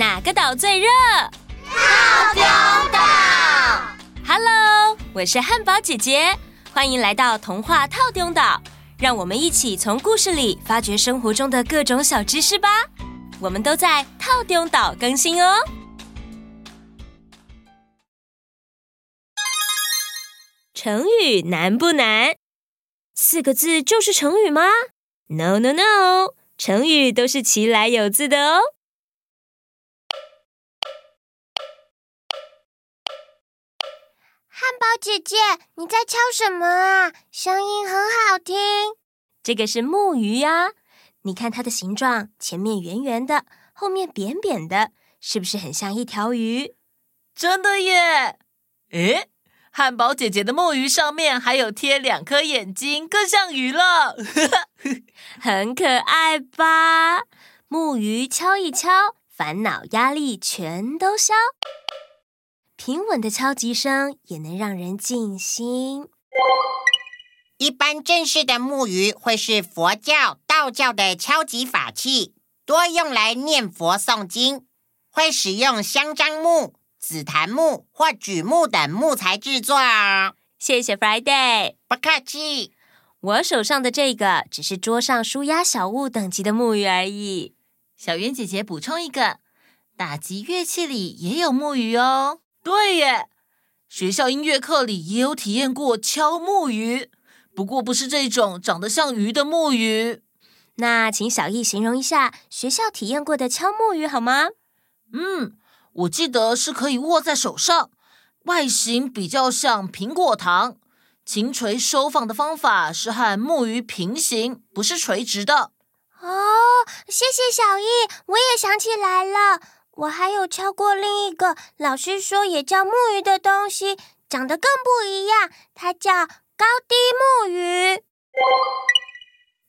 哪个岛最热？套丢岛。Hello，我是汉堡姐姐，欢迎来到童话套丢岛。让我们一起从故事里发掘生活中的各种小知识吧。我们都在套丢岛更新哦。成语难不难？四个字就是成语吗？No No No，成语都是其来有字的哦。汉堡姐姐，你在敲什么啊？声音很好听。这个是木鱼呀，你看它的形状，前面圆圆的，后面扁扁的，是不是很像一条鱼？真的耶！诶。汉堡姐姐的木鱼上面还有贴两颗眼睛，更像鱼了，很可爱吧？木鱼敲一敲，烦恼压力全都消。平稳的敲击声也能让人静心。一般正式的木鱼会是佛教、道教的敲击法器，多用来念佛诵经，会使用香樟木。紫檀木或榉木等木材制作哦。谢谢 Friday，不客气。我手上的这个只是桌上舒压小物等级的木鱼而已。小圆姐姐补充一个，打击乐器里也有木鱼哦。对耶，学校音乐课里也有体验过敲木鱼，不过不是这种长得像鱼的木鱼。那请小易形容一下学校体验过的敲木鱼好吗？嗯。我记得是可以握在手上，外形比较像苹果糖。琴锤收放的方法是和木鱼平行，不是垂直的。哦，谢谢小易，我也想起来了，我还有敲过另一个，老师说也叫木鱼的东西，长得更不一样，它叫高低木鱼。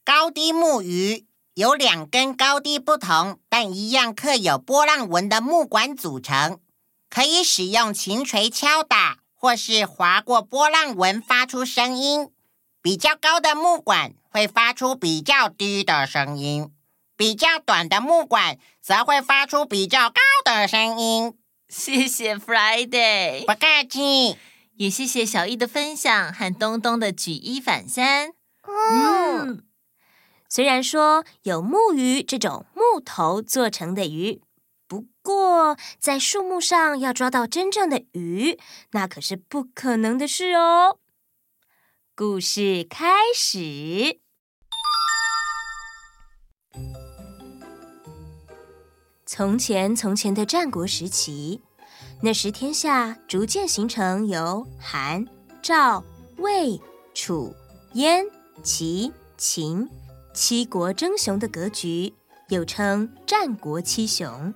高低木鱼。由两根高低不同但一样刻有波浪纹的木管组成，可以使用琴锤敲打，或是划过波浪纹发出声音。比较高的木管会发出比较低的声音，比较短的木管则会发出比较高的声音。谢谢 Friday，不客气。也谢谢小易的分享和东东的举一反三。嗯。嗯虽然说有木鱼这种木头做成的鱼，不过在树木上要抓到真正的鱼，那可是不可能的事哦。故事开始。从前，从前的战国时期，那时天下逐渐形成由韩、赵、魏、楚、燕、齐、秦。七国争雄的格局，又称战国七雄。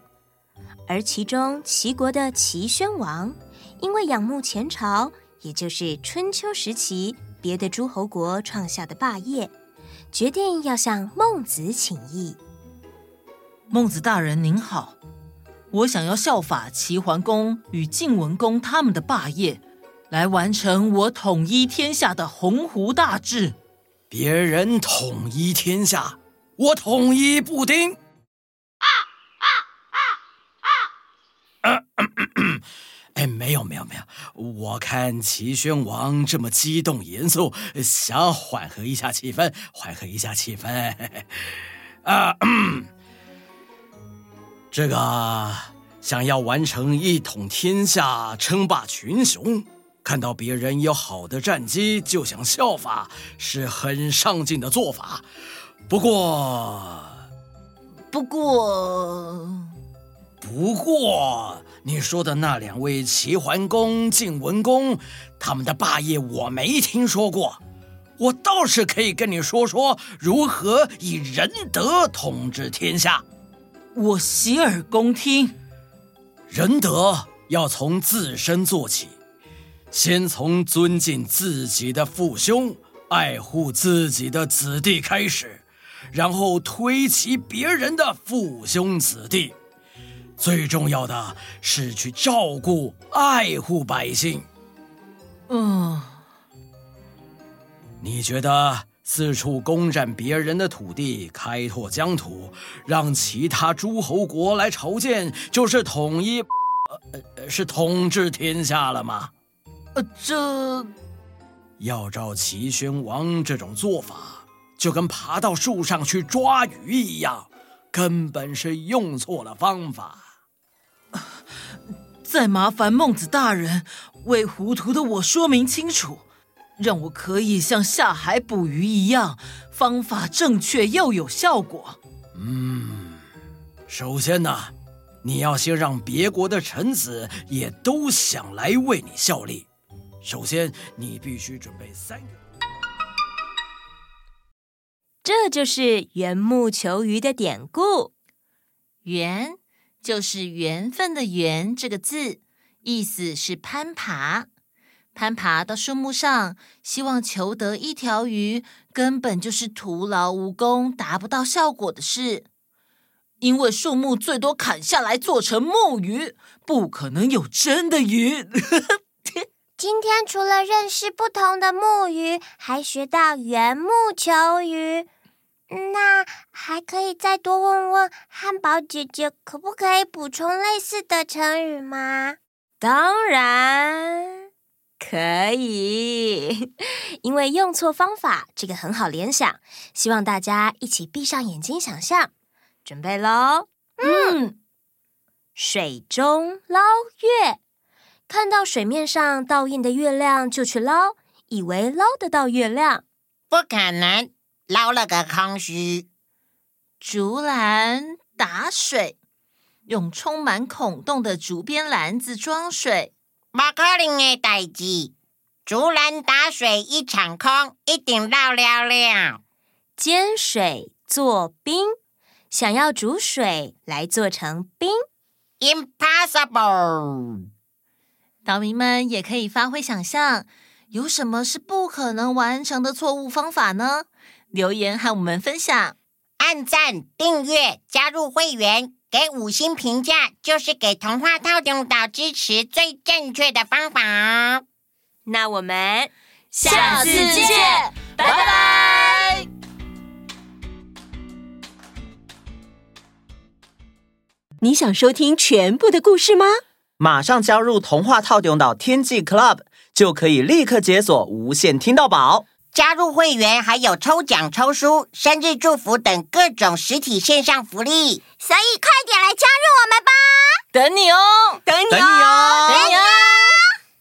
而其中齐国的齐宣王，因为仰慕前朝，也就是春秋时期别的诸侯国创下的霸业，决定要向孟子请益。孟子大人您好，我想要效法齐桓公与晋文公他们的霸业，来完成我统一天下的鸿鹄大志。别人统一天下，我统一布丁。啊啊啊啊！啊咳咳 哎，没有没有没有，我看齐宣王这么激动严肃，想缓和一下气氛，缓和一下气氛。啊，这个想要完成一统天下，称霸群雄。看到别人有好的战绩就想效法，是很上进的做法。不过，不过，不过，你说的那两位齐桓公、晋文公，他们的霸业我没听说过。我倒是可以跟你说说如何以仁德统治天下。我洗耳恭听。仁德要从自身做起。先从尊敬自己的父兄、爱护自己的子弟开始，然后推及别人的父兄子弟。最重要的是去照顾、爱护百姓。嗯，你觉得四处攻占别人的土地，开拓疆土，让其他诸侯国来朝见，就是统一，呃，是统治天下了吗？呃，这要照齐宣王这种做法，就跟爬到树上去抓鱼一样，根本是用错了方法。再麻烦孟子大人为糊涂的我说明清楚，让我可以像下海捕鱼一样，方法正确又有效果。嗯，首先呢，你要先让别国的臣子也都想来为你效力。首先，你必须准备三个。这就是缘木求鱼的典故。缘就是缘分的缘这个字，意思是攀爬。攀爬到树木上，希望求得一条鱼，根本就是徒劳无功、达不到效果的事。因为树木最多砍下来做成木鱼，不可能有真的鱼。今天除了认识不同的木鱼，还学到缘木求鱼。那还可以再多问问汉堡姐姐，可不可以补充类似的成语吗？当然可以，因为用错方法，这个很好联想。希望大家一起闭上眼睛想象，准备喽。嗯，水中捞月。看到水面上倒映的月亮就去捞，以为捞得到月亮，不可能，捞了个空虚。竹篮打水，用充满孔洞的竹编篮子装水，不可能的代志。竹篮打水一场空，一定捞了了。煎水做冰，想要煮水来做成冰，Impossible。岛民们也可以发挥想象，有什么是不可能完成的错误方法呢？留言和我们分享。按赞、订阅、加入会员、给五星评价，就是给童话套用岛支持最正确的方法。那我们下次见，拜拜。你想收听全部的故事吗？马上加入童话套用岛天际 Club，就可以立刻解锁无限听到宝。加入会员还有抽奖、抽书、生日祝福等各种实体线上福利，所以快点来加入我们吧！等你哦，等你哦，等你哦。等你哦。